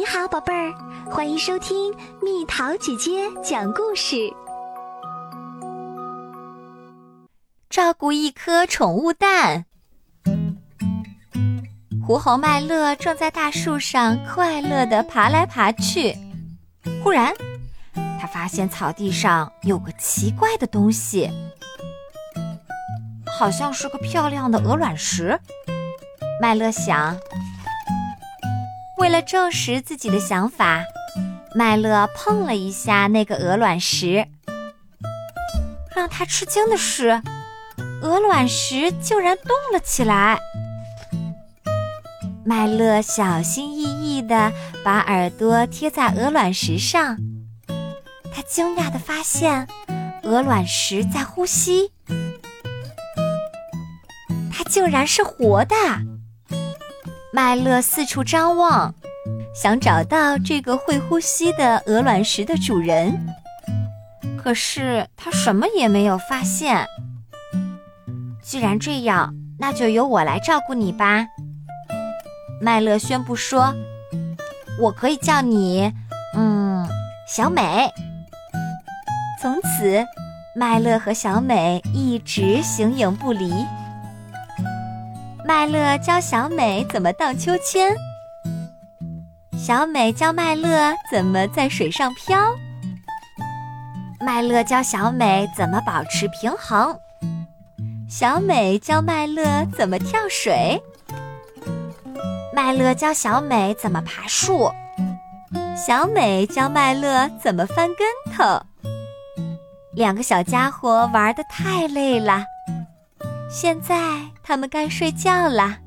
你好，宝贝儿，欢迎收听蜜桃姐姐讲故事。照顾一颗宠物蛋。狐猴麦乐正在大树上快乐地爬来爬去，忽然，他发现草地上有个奇怪的东西，好像是个漂亮的鹅卵石。麦乐想。为了证实自己的想法，麦乐碰了一下那个鹅卵石。让他吃惊的是，鹅卵石竟然动了起来。麦乐小心翼翼地把耳朵贴在鹅卵石上，他惊讶地发现，鹅卵石在呼吸，它竟然是活的。麦乐四处张望，想找到这个会呼吸的鹅卵石的主人。可是他什么也没有发现。既然这样，那就由我来照顾你吧。麦乐宣布说：“我可以叫你，嗯，小美。”从此，麦乐和小美一直形影不离。麦乐教小美怎么荡秋千，小美教麦乐怎么在水上漂。麦乐教小美怎么保持平衡，小美教麦乐怎么跳水。麦乐教小美怎么爬树，小美教麦乐怎么翻跟头。两个小家伙玩得太累了。现在他们该睡觉了。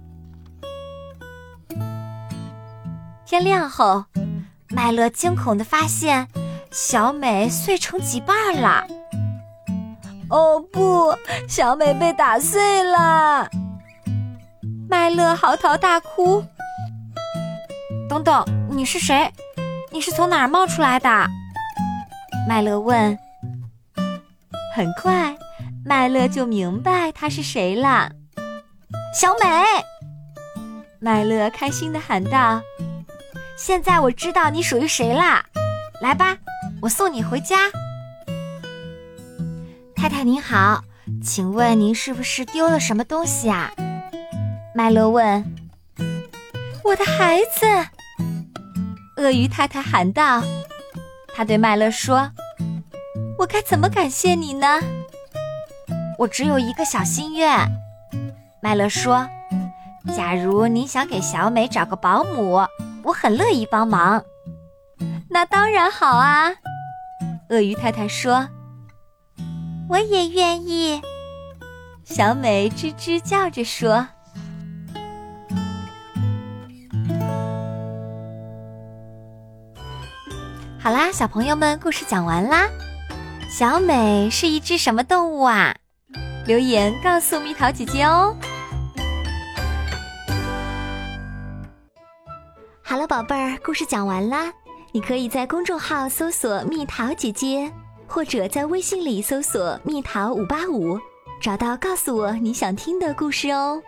天亮后，麦乐惊恐地发现小美碎成几瓣了。哦不，小美被打碎了！麦乐嚎啕大哭。等等，你是谁？你是从哪儿冒出来的？麦乐问。很快。麦乐就明白他是谁了，小美。麦乐开心地喊道：“现在我知道你属于谁啦！来吧，我送你回家。”太太您好，请问您是不是丢了什么东西啊？麦乐问。我的孩子，鳄鱼太太喊道。他对麦乐说：“我该怎么感谢你呢？”我只有一个小心愿，麦乐说：“假如您想给小美找个保姆，我很乐意帮忙。”那当然好啊，鳄鱼太太说：“我也愿意。”小美吱吱叫着说：“好啦，小朋友们，故事讲完啦。小美是一只什么动物啊？”留言告诉蜜桃姐姐哦。好了，宝贝儿，故事讲完啦。你可以在公众号搜索“蜜桃姐姐”，或者在微信里搜索“蜜桃五八五”，找到告诉我你想听的故事哦。